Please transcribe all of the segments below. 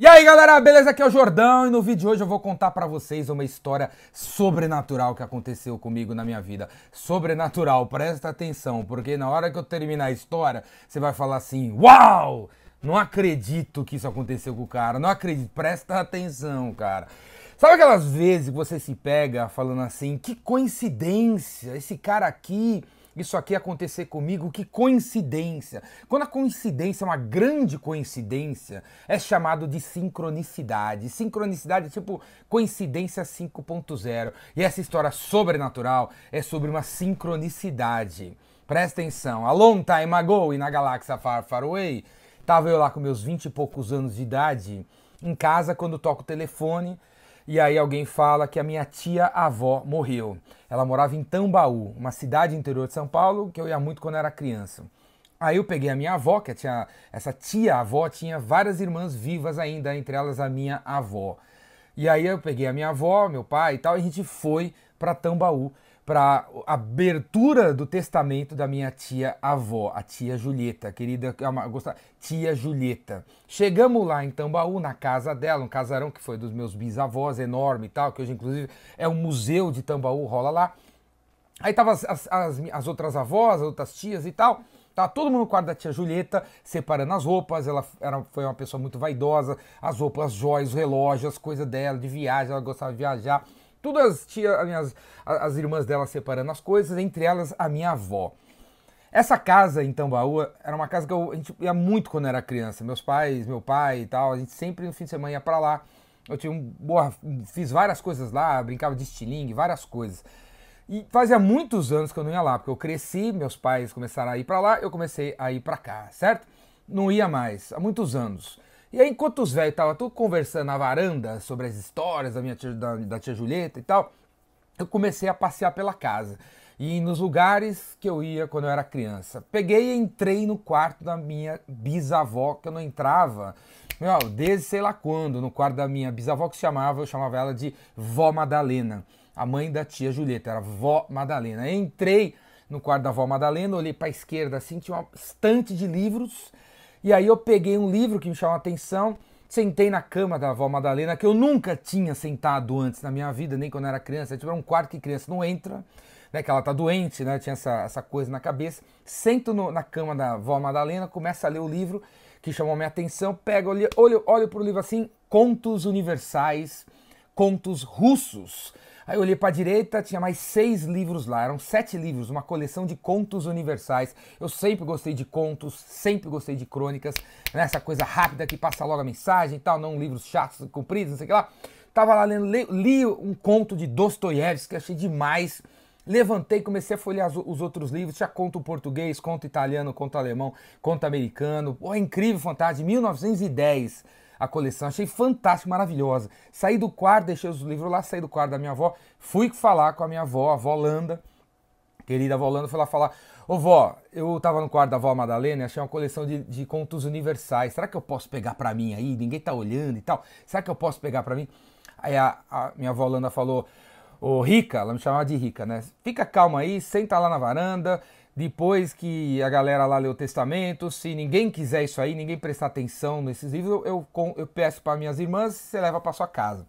E aí galera, beleza? Aqui é o Jordão e no vídeo de hoje eu vou contar pra vocês uma história sobrenatural que aconteceu comigo na minha vida. Sobrenatural, presta atenção, porque na hora que eu terminar a história, você vai falar assim: Uau! Não acredito que isso aconteceu com o cara, não acredito, presta atenção, cara. Sabe aquelas vezes que você se pega falando assim: Que coincidência, esse cara aqui isso aqui acontecer comigo, que coincidência. Quando a coincidência é uma grande coincidência, é chamado de sincronicidade. Sincronicidade é tipo coincidência 5.0. E essa história sobrenatural é sobre uma sincronicidade. Presta atenção. A long time ago, e na galáxia far, far away, tava eu lá com meus 20 e poucos anos de idade, em casa, quando toco o telefone, e aí alguém fala que a minha tia-avó morreu. Ela morava em Tambaú, uma cidade interior de São Paulo, que eu ia muito quando era criança. Aí eu peguei a minha avó, que tinha essa tia-avó tinha várias irmãs vivas ainda, entre elas a minha avó. E aí eu peguei a minha avó, meu pai e tal, e a gente foi para Tambaú para abertura do testamento da minha tia avó, a tia Julieta, querida, gosta, tia Julieta. Chegamos lá em Tambaú, na casa dela, um casarão que foi dos meus bisavós, enorme e tal, que hoje inclusive é um museu de Tambaú, rola lá. Aí tava as, as, as, as outras avós, as outras tias e tal. Tá todo mundo no quarto da tia Julieta, separando as roupas. Ela era, foi uma pessoa muito vaidosa. As roupas, as joias, os relógios, as coisas dela, de viagem, ela gostava de viajar. Tudo as tia, as, minhas, as irmãs dela separando as coisas, entre elas a minha avó. Essa casa em Tambaú era uma casa que eu, a gente ia muito quando era criança. Meus pais, meu pai e tal, a gente sempre no fim de semana ia para lá. Eu tinha um, boa, fiz várias coisas lá, brincava de estilingue, várias coisas. E fazia muitos anos que eu não ia lá, porque eu cresci, meus pais começaram a ir para lá, eu comecei a ir para cá, certo? Não ia mais, há muitos anos. E aí, enquanto os velhos estavam tudo conversando na varanda sobre as histórias da minha tia, da, da tia Julieta e tal, eu comecei a passear pela casa e nos lugares que eu ia quando eu era criança. Peguei e entrei no quarto da minha bisavó, que eu não entrava, meu, desde sei lá quando, no quarto da minha bisavó que se chamava, eu chamava ela de Vó Madalena, a mãe da tia Julieta, era Vó Madalena. Entrei no quarto da Vó Madalena, olhei para a esquerda assim, tinha uma estante de livros e aí eu peguei um livro que me chamou a atenção, sentei na cama da avó Madalena, que eu nunca tinha sentado antes na minha vida, nem quando era criança. Tipo, um quarto que criança não entra, né? Que ela tá doente, né? Tinha essa, essa coisa na cabeça. Sento no, na cama da avó Madalena, começo a ler o livro que chamou minha atenção, pego, olho, olho, olho pro livro assim, Contos Universais, Contos Russos. Aí eu olhei para a direita, tinha mais seis livros lá, eram sete livros, uma coleção de contos universais. Eu sempre gostei de contos, sempre gostei de crônicas, né? essa coisa rápida que passa logo a mensagem e tal, não livros chatos, compridos, não sei o que lá. Tava lá lendo, li, li um conto de Dostoiévski, achei demais. Levantei, comecei a folhear os outros livros, tinha conto português, conto italiano, conto alemão, conto americano. Pô, incrível, fantástico, 1910 a coleção. Achei fantástico, maravilhosa. Saí do quarto, deixei os livros lá, saí do quarto da minha avó, fui falar com a minha avó, a avó Landa, querida avó Landa, fui lá falar. Ô vó, eu tava no quarto da avó Madalena e achei uma coleção de, de contos universais. Será que eu posso pegar para mim aí? Ninguém tá olhando e tal. Será que eu posso pegar para mim? Aí a, a minha avó Landa falou, ô Rica, ela me chamava de Rica, né? Fica calma aí, senta lá na varanda, depois que a galera lá leu o testamento, se ninguém quiser isso aí, ninguém prestar atenção nesses livros, eu, eu, eu peço para minhas irmãs, você leva para sua casa.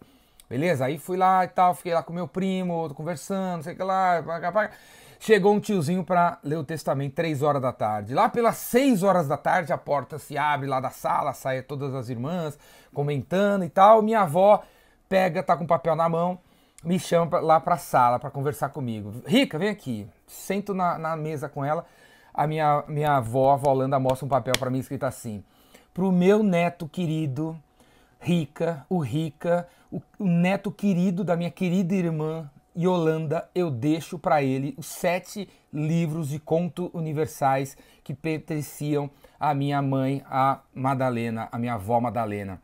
Beleza? Aí fui lá e tal, fiquei lá com meu primo, conversando, sei que lá. Chegou um tiozinho para ler o testamento, três horas da tarde. Lá pelas seis horas da tarde, a porta se abre lá da sala, saem todas as irmãs comentando e tal. Minha avó pega, tá com papel na mão, me chama lá para a sala para conversar comigo. Rica, vem aqui. Sento na, na, mesa com ela. A minha, minha avó, a avó Holanda, mostra um papel para mim escrito assim: Pro meu neto querido, Rica, o Rica, o, o neto querido da minha querida irmã Yolanda, eu deixo para ele os sete livros de conto universais que pertenciam à minha mãe, a Madalena, a minha avó Madalena.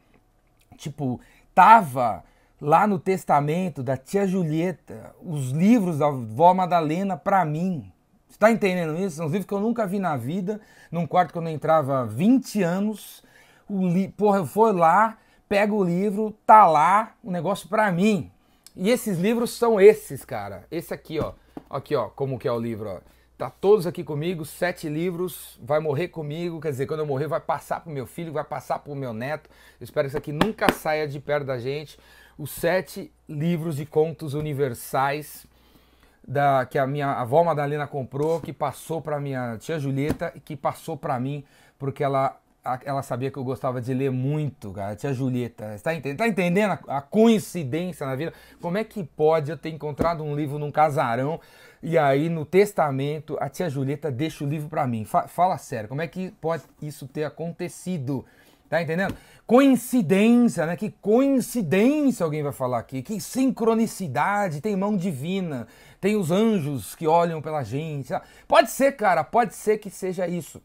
Tipo, tava lá no testamento da tia Julieta, os livros da vó Madalena para mim. Você tá entendendo isso? São os livros que eu nunca vi na vida, num quarto que eu não entrava há 20 anos. O li... Porra, eu fui lá, pego o livro, tá lá, o um negócio para mim. E esses livros são esses, cara. Esse aqui, ó. Aqui, ó, como que é o livro, ó. tá todos aqui comigo, sete livros, vai morrer comigo, quer dizer, quando eu morrer vai passar pro meu filho, vai passar pro meu neto. Eu espero que isso aqui nunca saia de perto da gente. Os sete livros de contos universais da que a minha avó Madalena comprou, que passou para minha tia Julieta e que passou para mim, porque ela ela sabia que eu gostava de ler muito, cara. Tia Julieta, está entendendo, tá entendendo a, a, coincidência na vida? Como é que pode eu ter encontrado um livro num casarão e aí no testamento a tia Julieta deixa o livro para mim? Fa fala sério, como é que pode isso ter acontecido? Tá entendendo? Coincidência, né? Que coincidência alguém vai falar aqui. Que sincronicidade, tem mão divina, tem os anjos que olham pela gente. Pode ser, cara, pode ser que seja isso.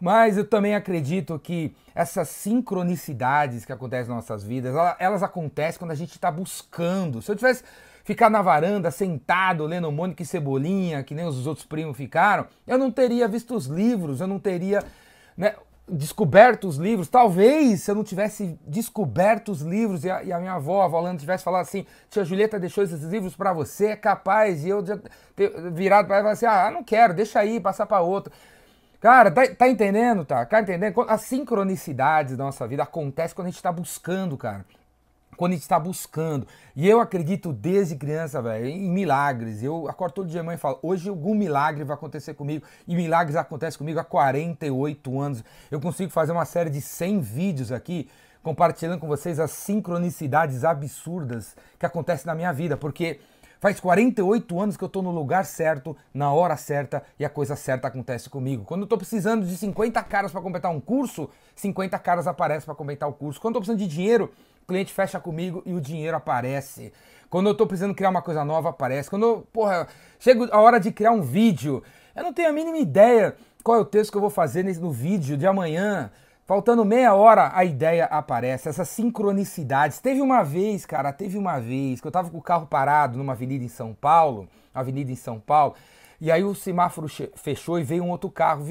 Mas eu também acredito que essas sincronicidades que acontecem nas nossas vidas, elas acontecem quando a gente está buscando. Se eu tivesse ficar na varanda sentado lendo Mônica e Cebolinha, que nem os outros primos ficaram, eu não teria visto os livros, eu não teria né, descoberto os livros. Talvez se eu não tivesse descoberto os livros e a, e a minha avó, a Volanda, tivesse falado assim: Tia Julieta deixou esses livros para você, é capaz. E eu já ter virado para ela e assim: Ah, não quero, deixa aí, passar para outro. Cara, tá, tá, entendendo, tá? Tá entendendo? As sincronicidades da nossa vida acontecem quando a gente está buscando, cara quando a gente está buscando. E eu acredito desde criança, velho, em milagres. Eu acordo todo dia mãe e falo, hoje algum milagre vai acontecer comigo. E milagres acontecem comigo há 48 anos. Eu consigo fazer uma série de 100 vídeos aqui compartilhando com vocês as sincronicidades absurdas que acontecem na minha vida, porque faz 48 anos que eu estou no lugar certo, na hora certa e a coisa certa acontece comigo. Quando eu estou precisando de 50 caras para completar um curso, 50 caras aparecem para completar o curso. Quando eu estou precisando de dinheiro, cliente fecha comigo e o dinheiro aparece. Quando eu tô precisando criar uma coisa nova, aparece. Quando, porra, chega a hora de criar um vídeo, eu não tenho a mínima ideia qual é o texto que eu vou fazer no vídeo de amanhã. Faltando meia hora, a ideia aparece, essas sincronicidades. Teve uma vez, cara, teve uma vez que eu tava com o carro parado numa avenida em São Paulo, avenida em São Paulo, e aí o semáforo fechou e veio um outro carro,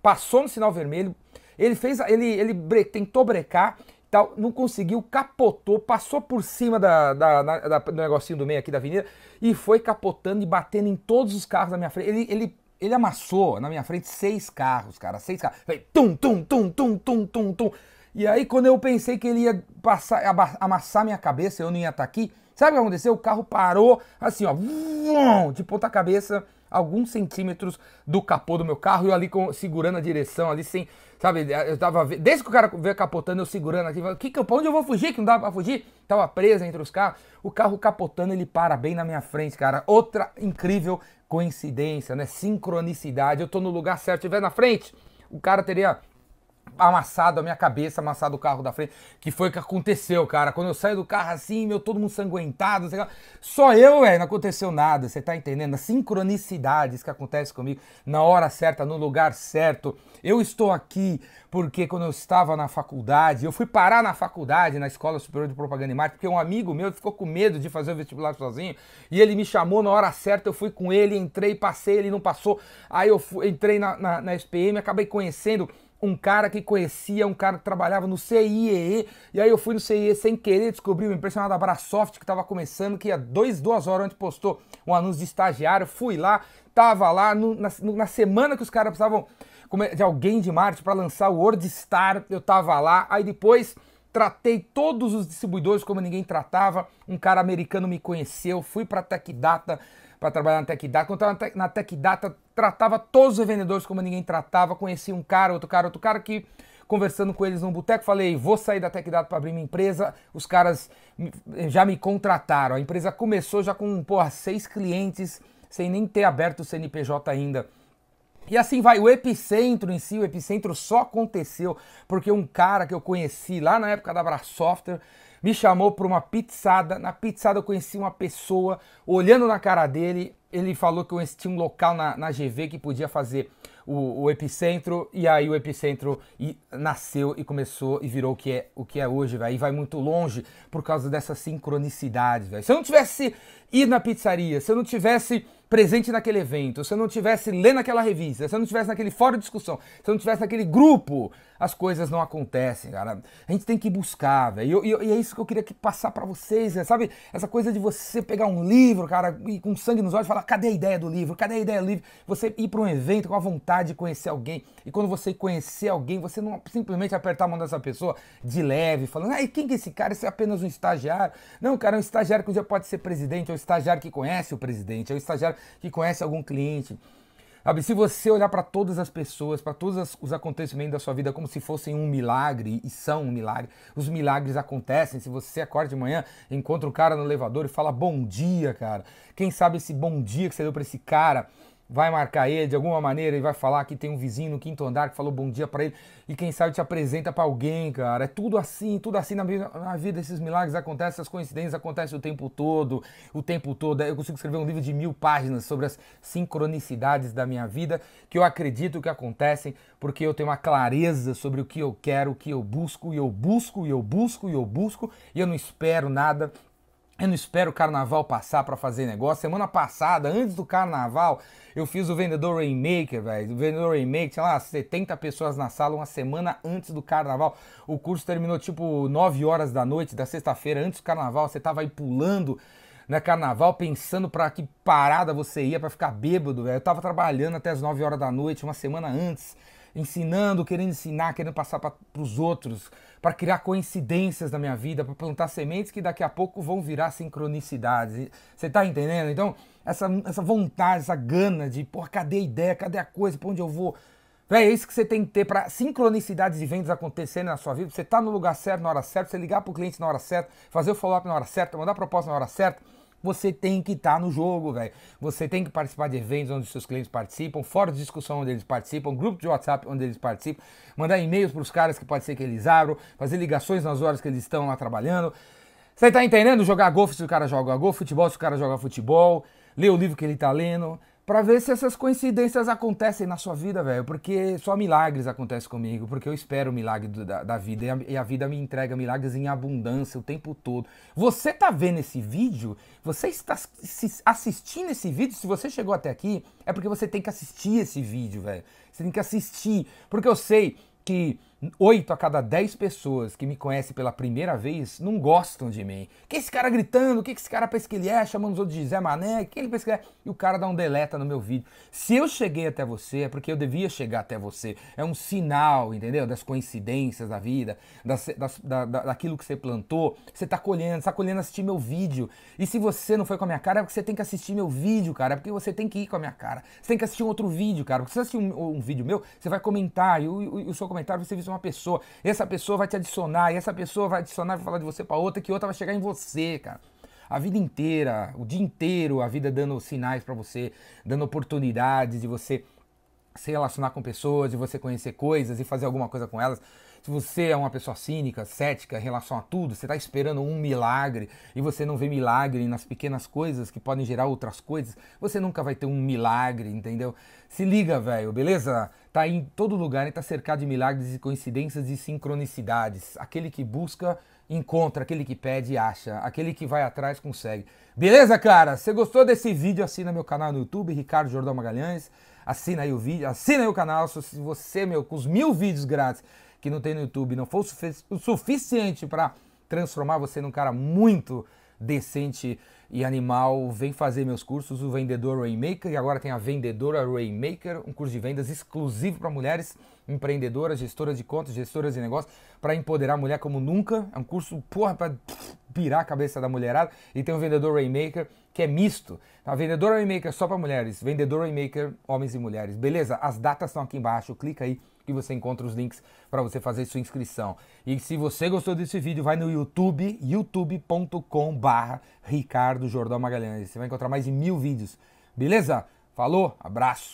passou no sinal vermelho, ele fez, ele, ele bre tentou brecar tal, não conseguiu, capotou, passou por cima da, da, da, do negocinho do meio aqui da avenida e foi capotando e batendo em todos os carros da minha frente. Ele, ele, ele amassou na minha frente seis carros, cara, seis carros. tum, tum, tum, tum, tum, tum, tum. E aí, quando eu pensei que ele ia passar, amassar minha cabeça, eu não ia estar aqui, sabe o que aconteceu? O carro parou assim, ó, de ponta cabeça, alguns centímetros do capô do meu carro, e eu ali com, segurando a direção, ali sem, sabe, eu tava, desde que o cara veio capotando, eu segurando aqui, que, que, pra onde eu vou fugir, que não dava pra fugir, tava preso entre os carros, o carro capotando, ele para bem na minha frente, cara, outra incrível coincidência, né, sincronicidade, eu tô no lugar certo, estiver na frente, o cara teria amassado a minha cabeça, amassado o carro da frente, que foi o que aconteceu, cara. Quando eu saio do carro assim, meu, todo mundo sanguentado, só eu, velho, não aconteceu nada, você tá entendendo? As sincronicidades que acontecem comigo na hora certa, no lugar certo. Eu estou aqui porque quando eu estava na faculdade, eu fui parar na faculdade, na Escola Superior de Propaganda e Marketing, porque um amigo meu ficou com medo de fazer o vestibular sozinho, e ele me chamou na hora certa, eu fui com ele, entrei, passei, ele não passou, aí eu fui, entrei na, na, na SPM, acabei conhecendo um cara que conhecia, um cara que trabalhava no CIEE, e aí eu fui no CIE sem querer, descobri uma empresa chamada Brasoft que estava começando, que há dois, duas horas antes postou um anúncio de estagiário, fui lá, tava lá, no, na, na, semana que os caras precisavam de alguém de marketing para lançar o WordStar, eu tava lá, aí depois tratei todos os distribuidores como ninguém tratava, um cara americano me conheceu, fui para Tech Data, para trabalhar na Tech Data. Quando estava na Tech Data, tratava todos os vendedores como ninguém tratava. Conheci um cara, outro cara, outro cara que conversando com eles num boteco, falei, vou sair da Tech Data para abrir minha empresa. Os caras já me contrataram. A empresa começou já com, porra, seis clientes, sem nem ter aberto o CNPJ ainda. E assim vai, o epicentro em si, o epicentro só aconteceu porque um cara que eu conheci lá na época da Brasoftware me chamou para uma pizzada. Na pizzada eu conheci uma pessoa, olhando na cara dele, ele falou que eu tinha um local na, na GV que podia fazer o, o, epicentro, e aí o epicentro e, nasceu e começou e virou o que é, o que é hoje, velho. E vai muito longe por causa dessa sincronicidade, velho. Se eu não tivesse ido na pizzaria, se eu não tivesse presente naquele evento, se eu não tivesse lendo aquela revista, se eu não tivesse naquele fórum de discussão, se eu não tivesse naquele grupo, as coisas não acontecem, cara. A gente tem que buscar, velho. E, e, é isso que eu queria passar para vocês, né? sabe? Essa coisa de você pegar um livro, cara, e com sangue nos olhos, falar: cadê a ideia do livro? Cadê a ideia do livro? Você ir para um evento com a vontade de conhecer alguém. E quando você conhecer alguém, você não simplesmente apertar a mão dessa pessoa de leve, falando: ai, quem que é esse cara? Esse é apenas um estagiário. Não, cara, é um estagiário que um dia pode ser presidente, um estagiário que conhece o presidente, é um estagiário que conhece algum cliente. Sabe, se você olhar para todas as pessoas, para todos os acontecimentos da sua vida como se fossem um milagre, e são um milagre, os milagres acontecem. Se você acorda de manhã, encontra um cara no elevador e fala bom dia, cara. Quem sabe esse bom dia que você deu para esse cara vai marcar ele de alguma maneira e vai falar que tem um vizinho no quinto andar que falou bom dia para ele e quem sabe te apresenta para alguém, cara. É tudo assim, tudo assim na na vida. Esses milagres acontecem, essas coincidências acontecem o tempo todo, o tempo todo. Eu consigo escrever um livro de mil páginas sobre as sincronicidades da minha vida que eu acredito que acontecem porque eu tenho uma clareza sobre o que eu quero, o que eu busco e eu busco e eu busco e eu busco e eu não espero nada eu não espero o carnaval passar para fazer negócio. Semana passada, antes do carnaval, eu fiz o vendedor Rainmaker, velho. O vendedor Rainmaker, tinha lá 70 pessoas na sala uma semana antes do carnaval. O curso terminou tipo 9 horas da noite da sexta-feira, antes do carnaval. Você tava aí pulando né, carnaval, pensando para que parada você ia para ficar bêbado, velho. Eu tava trabalhando até as 9 horas da noite, uma semana antes ensinando, querendo ensinar, querendo passar para os outros, para criar coincidências na minha vida, para plantar sementes que daqui a pouco vão virar sincronicidades. Você está entendendo? Então, essa, essa vontade, essa gana de, pô, cadê a ideia, cadê a coisa, para onde eu vou? É isso que você tem que ter para sincronicidades de vendas acontecerem na sua vida. Você tá no lugar certo na hora certa, você ligar para o cliente na hora certa, fazer o follow-up na hora certa, mandar proposta na hora certa você tem que estar tá no jogo, velho. Você tem que participar de eventos onde seus clientes participam, fora de discussão onde eles participam, grupo de WhatsApp onde eles participam, mandar e-mails para os caras que pode ser que eles abram, fazer ligações nas horas que eles estão lá trabalhando. Você tá entendendo? Jogar golfe se o cara joga golfe, futebol se o cara joga futebol, ler o livro que ele tá lendo para ver se essas coincidências acontecem na sua vida, velho. Porque só milagres acontecem comigo, porque eu espero o milagre do, da, da, vida e a, e a, vida me entrega milagres em abundância o tempo todo. Você tá vendo esse vídeo? Você está assistindo esse vídeo? Se você chegou até aqui, é porque você tem que assistir esse vídeo, velho. Você tem que assistir, porque eu sei que 8 a cada 10 pessoas que me conhecem pela primeira vez não gostam de mim. Que esse cara gritando, o que esse cara pensa que ele é, chamando os outros de Zé Mané, que ele pensa que é, e o cara dá um deleta no meu vídeo. Se eu cheguei até você, é porque eu devia chegar até você. É um sinal, entendeu? Das coincidências da vida, das, das, da, daquilo que você plantou. Você tá colhendo, você tá colhendo assistir meu vídeo. E se você não foi com a minha cara, é porque você tem que assistir meu vídeo, cara. É porque você tem que ir com a minha cara. Você tem que assistir um outro vídeo, cara. Porque se você assistir um, um vídeo meu, você vai comentar, e o, o, o seu comentário vai uma pessoa. Essa pessoa vai te adicionar, e essa pessoa vai adicionar e falar de você para outra, que outra vai chegar em você, cara. A vida inteira, o dia inteiro, a vida dando sinais para você, dando oportunidades de você se relacionar com pessoas, de você conhecer coisas e fazer alguma coisa com elas. Se você é uma pessoa cínica, cética em relação a tudo, você está esperando um milagre e você não vê milagre nas pequenas coisas que podem gerar outras coisas, você nunca vai ter um milagre, entendeu? Se liga, velho, beleza? Tá em todo lugar e tá cercado de milagres e coincidências e sincronicidades. Aquele que busca, encontra. Aquele que pede, acha. Aquele que vai atrás, consegue. Beleza, cara? Você gostou desse vídeo? Assina meu canal no YouTube, Ricardo Jordão Magalhães. Assina aí o vídeo, assina aí o canal. Se você, meu, com os mil vídeos grátis que não tem no YouTube não for o suficiente para transformar você num cara muito decente e animal, vem fazer meus cursos, o Vendedor Rainmaker, e agora tem a Vendedora Rainmaker, um curso de vendas exclusivo para mulheres empreendedoras, gestoras de contas, gestoras de negócios, para empoderar a mulher como nunca. É um curso, porra, para pirar a cabeça da mulherada. E tem o Vendedor Rainmaker, que é misto. A tá? Vendedor Rainmaker só para mulheres, Vendedor Rainmaker, homens e mulheres. Beleza? As datas estão aqui embaixo, clica aí que você encontra os links para você fazer sua inscrição. E se você gostou desse vídeo, vai no YouTube, youtube.com barra Ricardo Jordão Magalhães. Você vai encontrar mais de mil vídeos. Beleza? Falou, abraço!